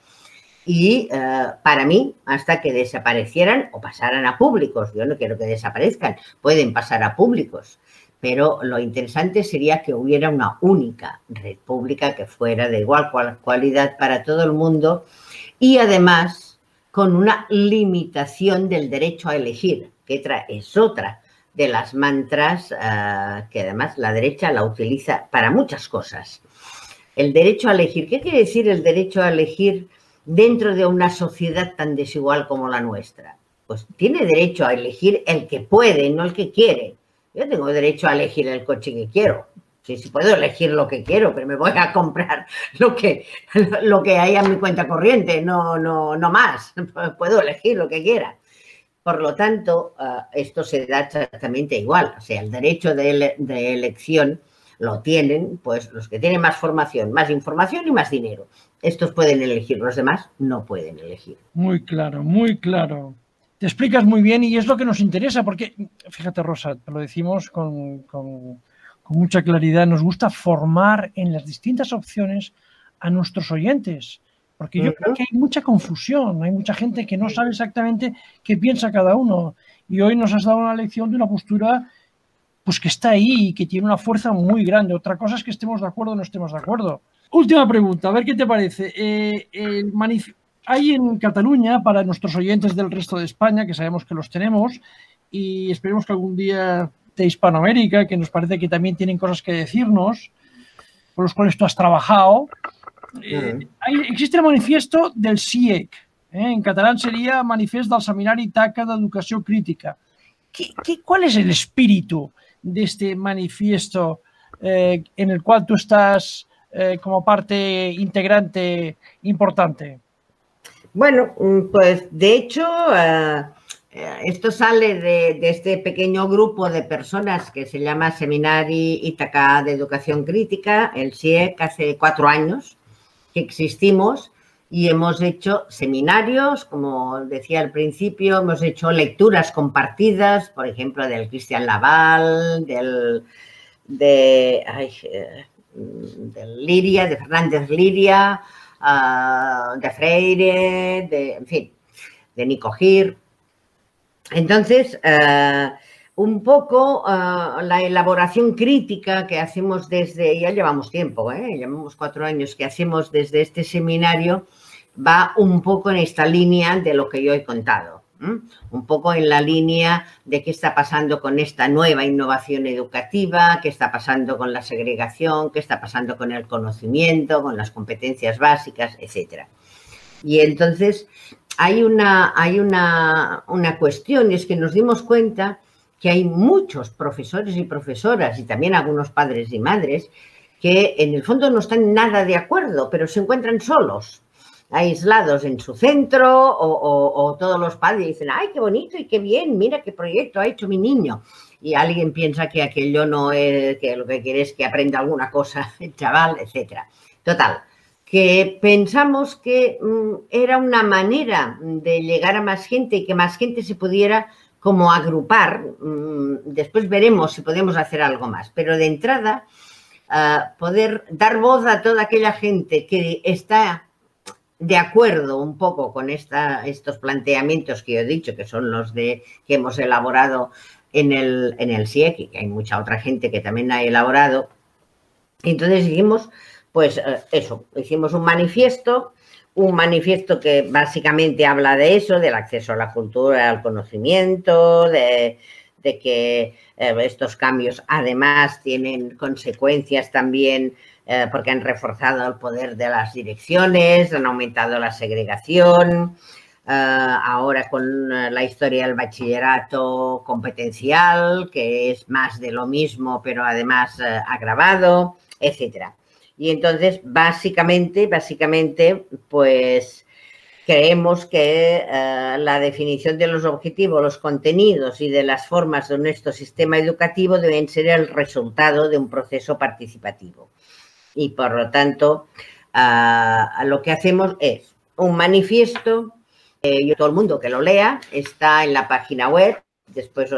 Y eh, para mí, hasta que desaparecieran o pasaran a públicos, yo no quiero que desaparezcan, pueden pasar a públicos, pero lo interesante sería que hubiera una única red pública que fuera de igual cualidad para todo el mundo y además con una limitación del derecho a elegir, que es otra de las mantras ah, que además la derecha la utiliza para muchas cosas. El derecho a elegir, ¿qué quiere decir el derecho a elegir dentro de una sociedad tan desigual como la nuestra? Pues tiene derecho a elegir el que puede, no el que quiere. Yo tengo derecho a elegir el coche que quiero, Sí, sí, puedo elegir lo que quiero, pero me voy a comprar lo que, lo que hay en mi cuenta corriente, no, no, no más. Puedo elegir lo que quiera. Por lo tanto, eh, esto se da exactamente igual. O sea, el derecho de, elección lo tienen pues los que tienen más formación, más información y más dinero. Estos pueden elegir, los demás no pueden elegir. Muy claro, muy claro. Te explicas muy bien y es lo que nos interesa, porque, fíjate Rosa, lo decimos con con mucha claridad, nos gusta formar en las distintas opciones a nuestros oyentes, porque yo creo que hay mucha confusión, hay mucha gente que no sabe exactamente qué piensa cada uno. Y hoy nos has dado una lección de una postura pues que está ahí y que tiene una fuerza muy grande. Otra cosa es que estemos de acuerdo o no estemos de acuerdo. Última pregunta, a ver qué te parece. Eh, hay en Cataluña, para nuestros oyentes del resto de España, que sabemos que los tenemos, y esperemos que algún día de Hispanoamérica, que nos parece que también tienen cosas que decirnos, con los cuales tú has trabajado. Eh, existe el manifiesto del CIEC, eh, en catalán sería Manifiesto del Seminari Taca de Educación Crítica. ¿Qué, cuál es el espíritu de este manifiesto eh, en el cual tú estás como parte integrante importante? Bueno, mm, pues de hecho eh, esto sale de, este pequeño grupo de personas que se llama Seminari Itaca de Educación Crítica, el SIEC, hace cuatro años que existimos y hemos hecho seminarios, como decía al principio, hemos hecho lecturas compartidas, por ejemplo, del Cristian Laval, del, de, eh, Liria, de Fernández Liria, ah, de Freire, de, en fin, de Nico Gir Entonces, eh, un poco eh, la elaboración crítica que hacemos desde, ya llevamos tiempo, ¿eh? llevamos cuatro años que hacemos desde este seminario, va un poco en esta línea de lo que yo he contado. Un poco en la línea de qué está pasando con esta nueva innovación educativa, qué está pasando con la segregación, qué está pasando con el conocimiento, con las competencias básicas, etc. Y entonces hay una, hay una, una cuestión, y es que nos dimos cuenta que hay muchos profesores y profesoras y también algunos padres y madres que en el fondo no están nada de acuerdo, pero se encuentran solos, aislados en su centro o, todos los padres dicen, ay, qué bonito y qué bien, mira qué proyecto ha hecho mi niño. Y alguien piensa que aquello no es, que lo que quiere es que aprenda alguna cosa chaval, etc. Total, que pensamos que mm, era una manera de llegar a más gente y que más gente se pudiera como agrupar. Mm, después veremos si podemos hacer algo más, pero de entrada, ah, poder dar voz a toda aquella gente que está de acuerdo un poco con esta, estos planteamientos que yo he dicho, que son los de que hemos elaborado en el, en el CIEC, y que hay mucha otra gente que también ha elaborado. Entonces dijimos, pues eh, eso, hicimos un manifiesto, un manifiesto que básicamente habla de eso, del acceso a la cultura, al conocimiento, de, que eh, estos cambios además tienen consecuencias también eh, porque han reforzado el poder de las direcciones, han aumentado la segregación, ahora con la historia del bachillerato competencial, que es más de lo mismo, pero además agravado, etcétera. Y entonces, básicamente, básicamente, pues creemos que eh, la definición de los objetivos, los contenidos y de las formas de nuestro sistema educativo deben ser el resultado de un proceso participativo. Y por lo tanto, eh, lo que hacemos es un manifiesto, eh, todo el mundo que lo lea, está en la página web, después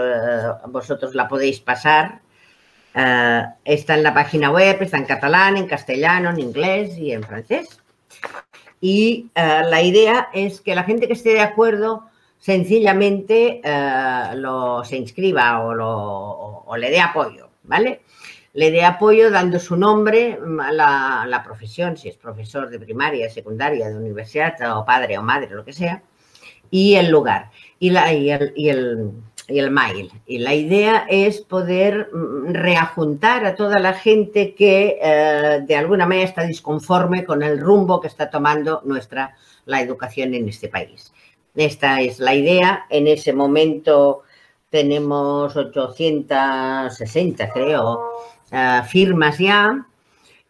vosotros la podéis pasar eh, está en la página web, está en catalán, en castellano, en inglés y en francés. Y eh, la idea es que la gente que esté de acuerdo sencillamente eh, lo, se inscriba o, lo, le dé apoyo, ¿vale? Le dé apoyo dando su nombre, la, la profesión, si es profesor de primaria, secundaria, de universidad, o padre o madre, lo que sea, y el lugar. Y, la, y el y el mail. Y la idea es poder mm, reajuntar a toda la gente que eh, de alguna manera está disconforme con el rumbo que está tomando nuestra la educación en este país. Esta es la idea. En ese momento tenemos 860, creo, eh, firmas ya.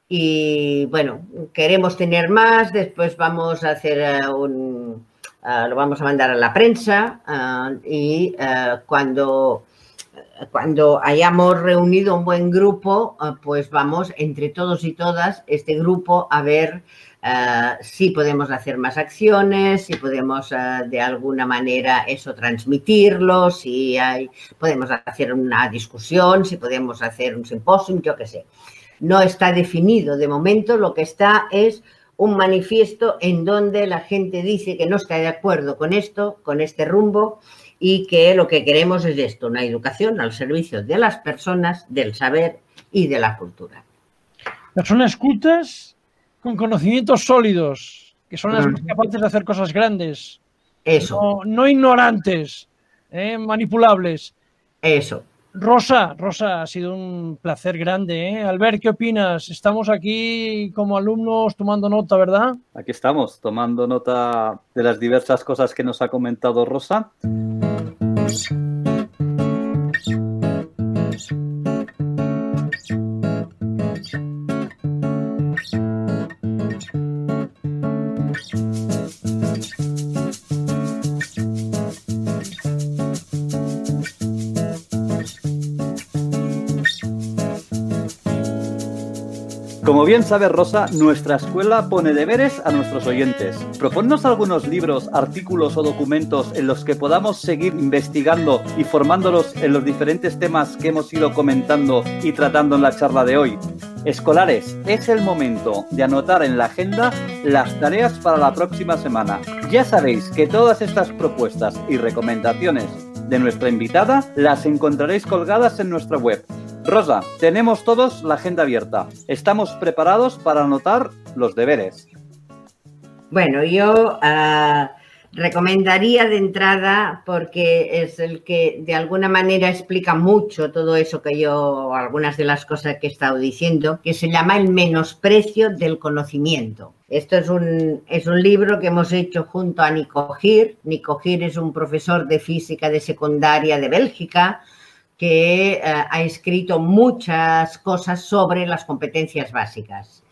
Y bueno, queremos tener más. Después vamos a hacer eh, un, eh, lo vamos a mandar a la prensa eh, y eh, cuando, cuando hayamos reunido un buen grupo, pues vamos entre todos y todas, este grupo, a ver si podemos hacer más acciones, si podemos de alguna manera eso transmitirlo, si hay, podemos hacer una discusión, si podemos hacer un simposio, yo qué sé. No está definido de momento, lo que está es un manifiesto en donde la gente dice que no está de acuerdo con esto, con este rumbo, y que lo que queremos es esto, una educación al servicio de las personas, del saber y de la cultura. Personas cultas con conocimientos sólidos, que son las más capaces de hacer cosas grandes. Eso. No, ignorantes, ¿eh? manipulables. Eso. Rosa, Rosa, ha sido un placer grande. ¿eh? Albert, ¿qué opinas? Estamos aquí como alumnos tomando nota, ¿verdad? Aquí estamos, tomando nota de las diversas cosas que nos ha comentado Rosa. Como bien sabe Rosa, nuestra escuela pone deberes a nuestros oyentes. Proponnos algunos libros, artículos o documentos en los que podamos seguir investigando y formándolos en los diferentes temas que hemos ido comentando y tratando en la charla de hoy. Escolares, es el momento de anotar en la agenda las tareas para la próxima semana. Ya sabéis que todas estas propuestas y recomendaciones de nuestra invitada las encontraréis colgadas en nuestra web. Rosa, tenemos todos la agenda abierta. Estamos preparados para anotar los deberes. Bueno, yo ah, recomendaría de entrada, porque es el que de alguna manera explica mucho todo eso que yo, algunas de las cosas que he estado diciendo, que se llama El menosprecio del conocimiento. Esto es un, es un libro que hemos hecho junto a Nico Gir. Nico Gir es un profesor de física de secundaria de Bélgica que eh, ha escrito muchas cosas sobre las competencias básicas.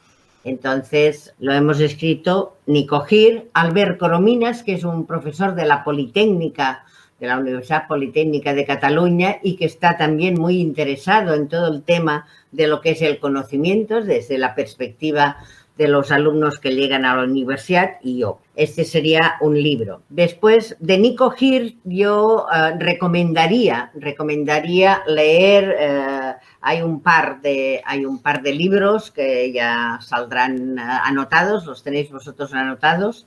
Entonces lo hemos escrito Nico Gir, Albert Corominas, que es un profesor de la Politécnica, de la Universidad Politécnica de Cataluña y que está también muy interesado en todo el tema de lo que es el conocimiento desde la perspectiva de los alumnos que llegan a la universidad y yo. Este sería un libro. Después de Nico Gir, yo eh, recomendaría, recomendaría leer, eh, hay, un par de, hay un par de libros que ya saldrán eh, anotados, los tenéis vosotros anotados,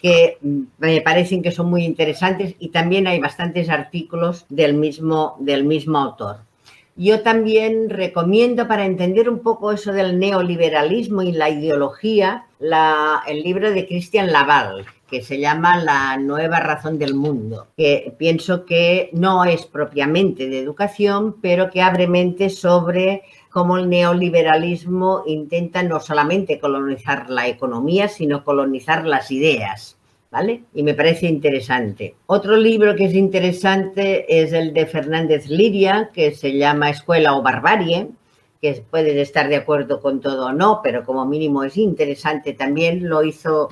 que mm, me parecen que son muy interesantes y también hay bastantes artículos del mismo, del mismo autor. Yo también recomiendo para entender un poco eso del neoliberalismo y la ideología, el libro de Christian Laval, que se llama La nueva razón del mundo, que pienso que no es propiamente de educación, pero que abre mente sobre cómo el neoliberalismo intenta no solamente colonizar la economía, sino colonizar las ideas. ¿Vale? Y me parece interesante. Otro libro que es interesante es el de Fernández Liria, que se llama Escuela o Barbarie, que puedes estar de acuerdo con todo o no, pero como mínimo es interesante también. Lo hizo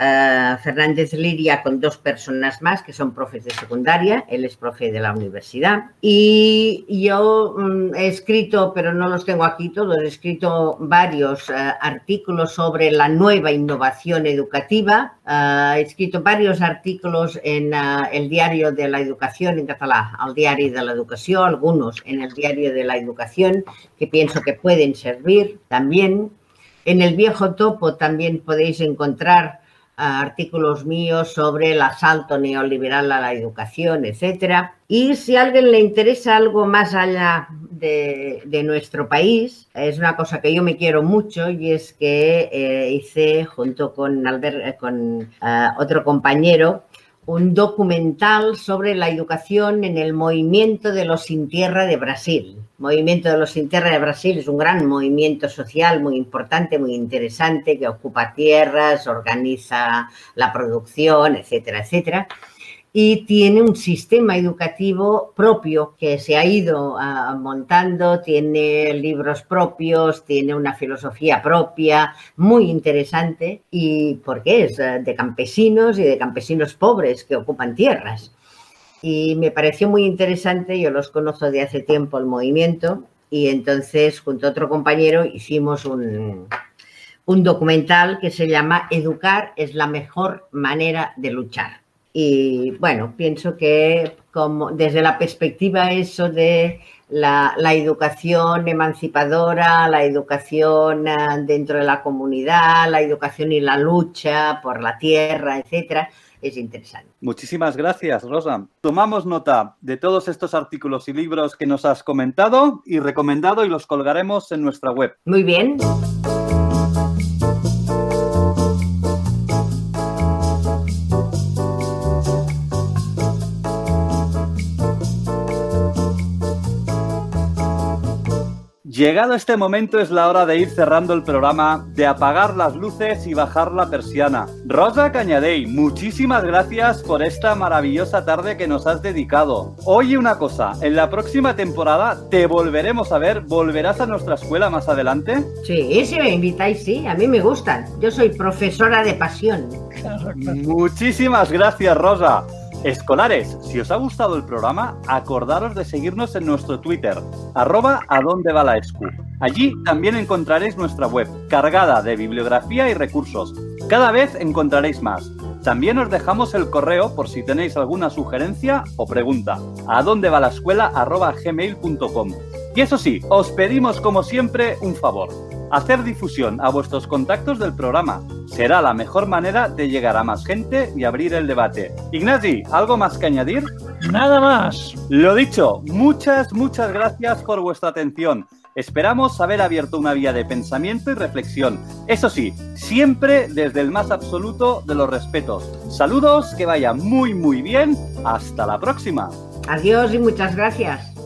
eh, Fernández Liria con dos personas más que son profes de secundaria, él es profe de la universidad. Y yo mm, he escrito, pero no los tengo aquí todos, he escrito varios eh, artículos sobre la nueva innovación educativa, eh, he escrito varios artículos en el diario de la educación en catalán, al diario de la educación, algunos en el diario de la educación que pienso que pueden servir también. En el viejo topo también podéis encontrar artículos míos sobre el asalto neoliberal a la educación, etcétera. Y si a alguien le interesa algo más allá de, nuestro país, es una cosa que yo me quiero mucho y es que eh, hice junto con, Albert, con eh, otro compañero un documental sobre la educación en el movimiento de los sin tierra de Brasil. Movimiento de los sin tierra de Brasil es un gran movimiento social muy importante, muy interesante, que ocupa tierras, organiza la producción, etcétera, etcétera. Y tiene un sistema educativo propio que se ha ido ah, montando, tiene libros propios, tiene una filosofía propia muy interesante. Y porque es ah, de campesinos y de campesinos pobres que ocupan tierras. Y me pareció muy interesante, yo los conozco de hace tiempo el movimiento y entonces junto a otro compañero hicimos un, un documental que se llama Educar es la mejor manera de luchar y bueno, pienso que como desde la perspectiva eso de la, educación emancipadora, la educación eh, dentro de la comunidad, la educación y la lucha por la tierra, etcétera, es interesante. Muchísimas gracias, Rosa. Tomamos nota de todos estos artículos y libros que nos has comentado y recomendado y los colgaremos en nuestra web. Muy bien. Llegado este momento es la hora de ir cerrando el programa, de apagar las luces y bajar la persiana. Rosa Cañadey, muchísimas gracias por esta maravillosa tarde que nos has dedicado. Oye una cosa, en la próxima temporada te volveremos a ver, ¿volverás a nuestra escuela más adelante? Sí, si me invitáis, sí, a mí me gustan. Yo soy profesora de pasión. Muchísimas gracias, Rosa. Escolares, si os ha gustado el programa, acordaros de seguirnos en nuestro Twitter, arroba a. Allí también encontraréis nuestra web, cargada de bibliografía y recursos. Cada vez encontraréis más. También os dejamos el correo por si tenéis alguna sugerencia o pregunta, a. Y eso sí, os pedimos como siempre un favor Hacer difusión a vuestros contactos del programa será la mejor manera de llegar a más gente y abrir el debate. Ignasi, ¿algo más que añadir? Nada más. Lo dicho, muchas, muchas gracias por vuestra atención. Esperamos haber abierto una vía de pensamiento y reflexión. Eso sí, siempre desde el más absoluto de los respetos. Saludos, que vaya muy, muy bien. Hasta la próxima. Adiós y muchas gracias.